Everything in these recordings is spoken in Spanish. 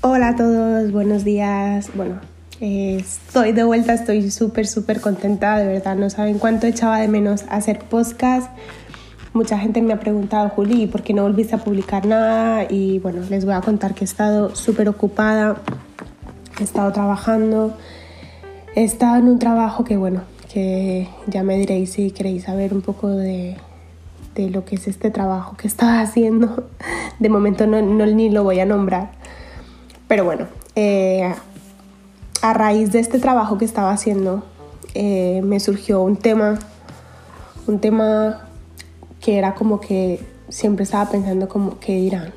Hola a todos, buenos días. Bueno, eh, estoy de vuelta, estoy súper, súper contenta, de verdad, no saben cuánto echaba de menos hacer podcast. Mucha gente me ha preguntado, Juli, ¿por qué no volviste a publicar nada? Y bueno, les voy a contar que he estado súper ocupada, he estado trabajando, he estado en un trabajo que bueno, que ya me diréis si queréis saber un poco de, de lo que es este trabajo que estaba haciendo. De momento no, ni lo voy a nombrar. Pero bueno, eh, a raíz de este trabajo que estaba haciendo, eh, me surgió un tema, un tema que era como que siempre estaba pensando como, ¿qué dirán?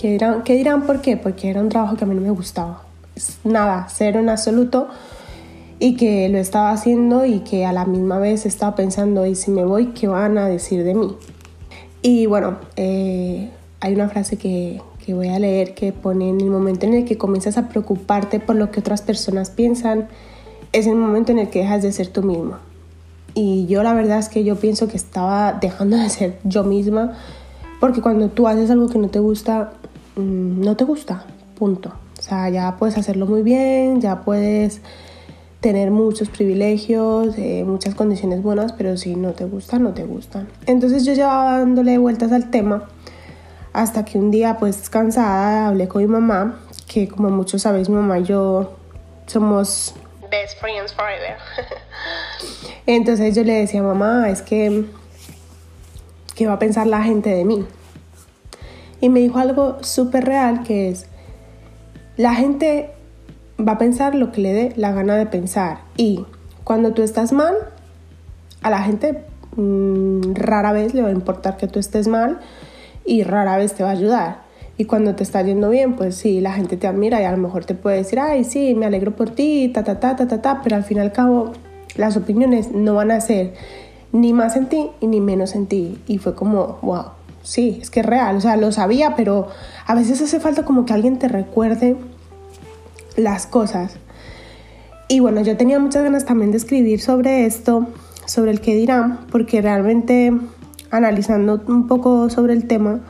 ¿Qué dirán? ¿Qué dirán? ¿Por qué? Porque era un trabajo que a mí no me gustaba. Nada, cero en absoluto. Y que lo estaba haciendo y que a la misma vez estaba pensando, ¿y si me voy, qué van a decir de mí? Y bueno, eh, hay una frase que, que voy a leer que pone en el momento en el que comienzas a preocuparte por lo que otras personas piensan, es el momento en el que dejas de ser tú mismo. Y yo la verdad es que yo pienso que estaba dejando de ser yo misma, porque cuando tú haces algo que no te gusta, mm, no te gusta, punto. Sea, ya puedes hacerlo muy bien, ya puedes tener muchos privilegios, eh, muchas condiciones buenas, pero si no te gusta, no te gusta. Entonces yo llevaba dándole vueltas al tema hasta que un día, pues cansada, hablé con mi mamá, que como muchos sabéis, mi mamá y yo somos best friends forever. Entonces yo le decía, mamá, es que, ¿qué va a pensar la gente de mí? Y me dijo algo súper real que es, la gente va a pensar lo que le dé la gana de pensar. Y cuando tú estás mal, a la gente mmm, rara vez le va a importar que tú estés mal y rara vez te va a ayudar. Y cuando te está yendo bien, pues sí, la gente te admira y a lo mejor te puede decir, ay, sí, me alegro por ti, ta, ta, ta, ta, ta, ta, pero al fin y al cabo las opiniones no van a ser ni más en ti y ni menos en ti. Y fue como, wow, sí, es que es real, o sea, lo sabía, pero a veces hace falta como que alguien te recuerde las cosas. Y bueno, yo tenía muchas ganas también de escribir sobre esto, sobre el que dirán, porque realmente analizando un poco sobre el tema,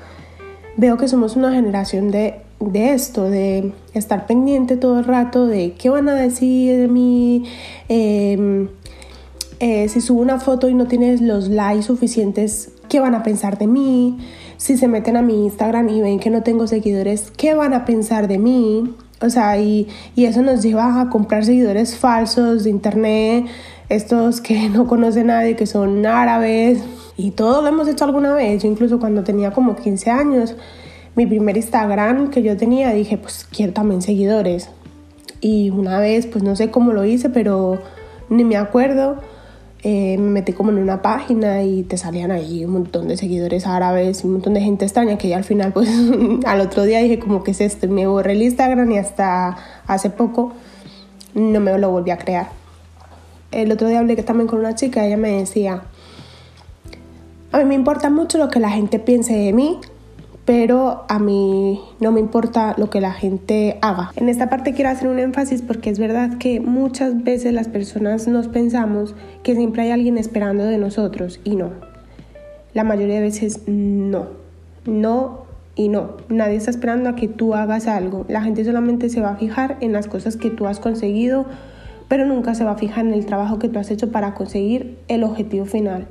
veo que somos una generación de, de esto, de estar pendiente todo el rato de qué van a decir de mí, em, eh, si subo una foto y no tienes los likes suficientes, qué van a pensar de mí, si se meten a mi Instagram y ven que no tengo seguidores, qué van a pensar de mí. O sea, y, y eso nos lleva a comprar seguidores falsos de internet, estos que no conoce nadie, que son árabes, y todo lo hemos hecho alguna vez. Yo incluso cuando tenía como 15 años, mi primer Instagram que yo tenía, dije, pues quiero también seguidores. Y una vez, pues no sé cómo lo hice, pero ni me acuerdo. Eh, me metí como en una página y te salían ahí un montón de seguidores árabes, un montón de gente extraña que ya al final, pues al otro día dije como que es esto, me borré el Instagram y hasta hace poco no me lo volví a crear. El otro día hablé también con una chica, ella me decía, a mí me importa mucho lo que la gente piense de mí, pero a mí no me importa lo que la gente haga. En esta parte quiero hacer un énfasis porque es verdad que muchas veces las personas nos pensamos que siempre hay alguien esperando de nosotros y no. La mayoría de veces no. No y no. Nadie está esperando a que tú hagas algo. La gente solamente se va a fijar en las cosas que tú has conseguido, pero nunca se va a fijar en el trabajo que tú has hecho para conseguir el objetivo final.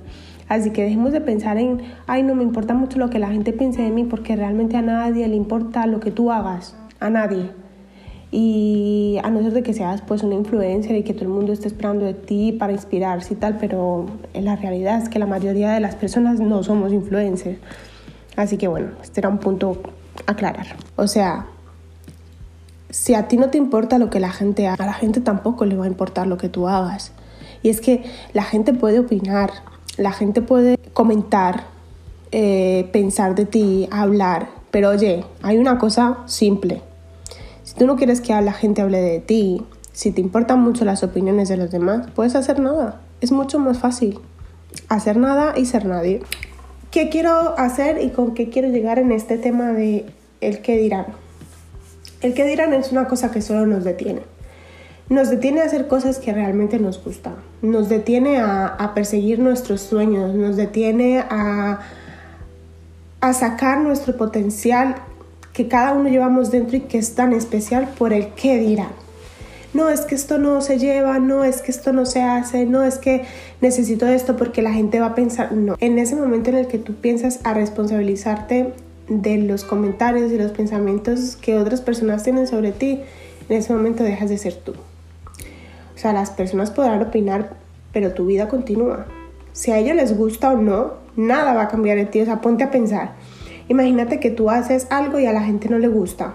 Así que dejemos de pensar en, ay, no me importa mucho lo que la gente piense de mí, porque realmente a nadie le importa lo que tú hagas, a nadie. Y a no ser de que seas pues una influencer y que todo el mundo esté esperando de ti para inspirarse y tal, pero en la realidad es que la mayoría de las personas no somos influencers. Así que bueno, este era un punto a aclarar. O sea, si a ti no te importa lo que la gente haga, a la gente tampoco le va a importar lo que tú hagas. Y es que la gente puede opinar, la gente puede comentar, eh, pensar de ti, hablar, pero oye, hay una cosa simple. Si tú no quieres que la gente hable de ti, si te importan mucho las opiniones de los demás, puedes hacer nada. Es mucho más fácil hacer nada y ser nadie. ¿Qué quiero hacer y con qué quiero llegar en este tema de el que dirán? El que dirán es una cosa que solo nos detiene. Nos detiene a hacer cosas que realmente nos gustan. Nos detiene a, perseguir nuestros sueños. Nos detiene a, sacar nuestro potencial que cada uno llevamos dentro y que es tan especial por el que dirán. No es que esto no se lleva, no es que esto no se hace, no es que necesito esto porque la gente va a pensar. No, en ese momento en el que tú piensas a responsabilizarte de los comentarios y los pensamientos que otras personas tienen sobre ti, en ese momento dejas de ser tú. O sea, las personas podrán opinar, pero tu vida continúa. Si a ellos les gusta o no, nada va a cambiar en ti. O sea, ponte a pensar. Imagínate que tú haces algo y a la gente no le gusta.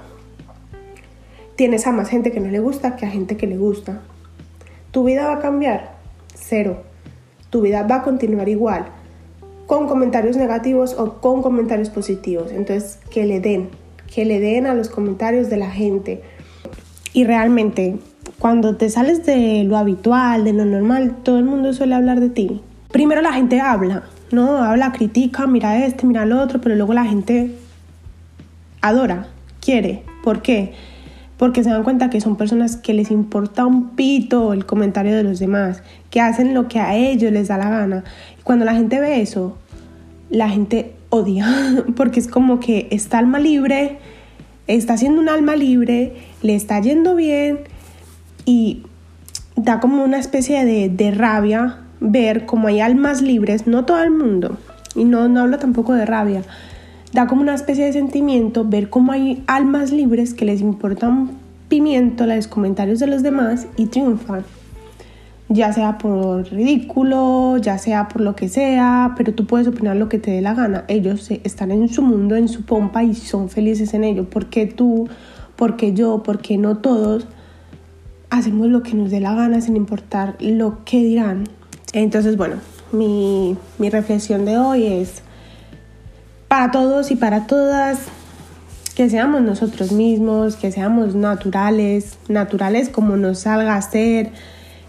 Tienes a más gente que no le gusta que a gente que le gusta. ¿Tu vida va a cambiar? Cero. Tu vida va a continuar igual con comentarios negativos o con comentarios positivos. Entonces, que le den, que le den a los comentarios de la gente. Y realmente, cuando te sales de lo habitual, de lo normal, todo el mundo suele hablar de ti. Primero la gente habla, ¿no? Habla, critica, mira este, mira el otro, pero luego la gente adora, quiere. ¿Por qué? Porque se dan cuenta que son personas que les importa un pito el comentario de los demás, que hacen lo que a ellos les da la gana cuando la gente ve eso, la gente odia, porque es como que está alma libre, está siendo un alma libre, le está yendo bien y da como una especie de, de rabia ver como hay almas libres, no todo el mundo, y no, no hablo tampoco de rabia, da como una especie de sentimiento ver cómo hay almas libres que les importan pimiento los comentarios de los demás y triunfan ya sea por ridículo, ya sea por lo que sea, pero tú puedes opinar lo que te dé la gana. Ellos están en su mundo, en su pompa y son felices en ello. ¿Por qué tú? ¿Por qué yo? ¿Por qué no todos? Hacemos lo que nos dé la gana sin importar lo que dirán. Entonces, bueno, mi, mi reflexión de hoy es para todos y para todas que seamos nosotros mismos, que seamos naturales, naturales como nos salga a ser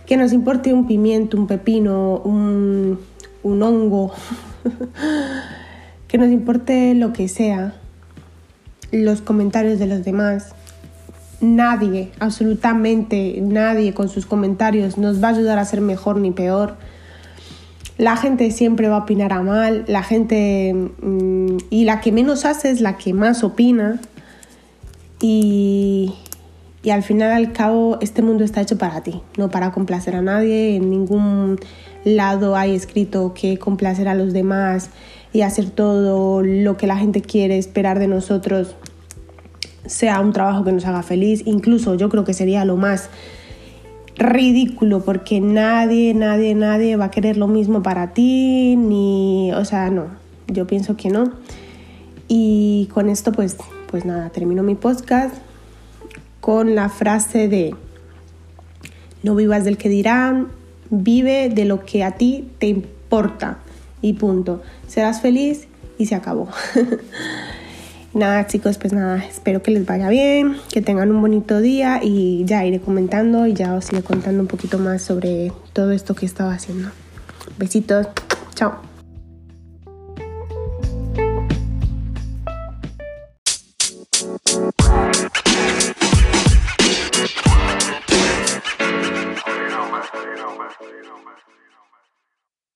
que nos importe un pimiento, un pepino, un, hongo, que nos importe lo que sea, los comentarios de los demás. Nadie, absolutamente nadie con sus comentarios nos va a ayudar a ser mejor ni peor. La gente siempre va a opinar a mal, la gente mm, y la que menos hace es la que más opina. Y, al final al cabo este mundo está hecho para ti, no para complacer a nadie. En ningún lado hay escrito que complacer a los demás y hacer todo lo que la gente quiere esperar de nosotros sea un trabajo que nos haga feliz. Incluso yo creo que sería lo más ridículo porque nadie, nadie, nadie va a querer lo mismo para ti, ni, o sea, no, yo pienso que no. Y con esto pues, pues nada, termino mi podcast con la frase de no vivas del que dirán, vive de lo que a ti te importa y punto. Serás feliz y se acabó. nada chicos, pues nada, espero que les vaya bien, que tengan un bonito día y ya iré comentando y ya os iré contando un poquito más sobre todo esto que estaba haciendo. Besitos, chao.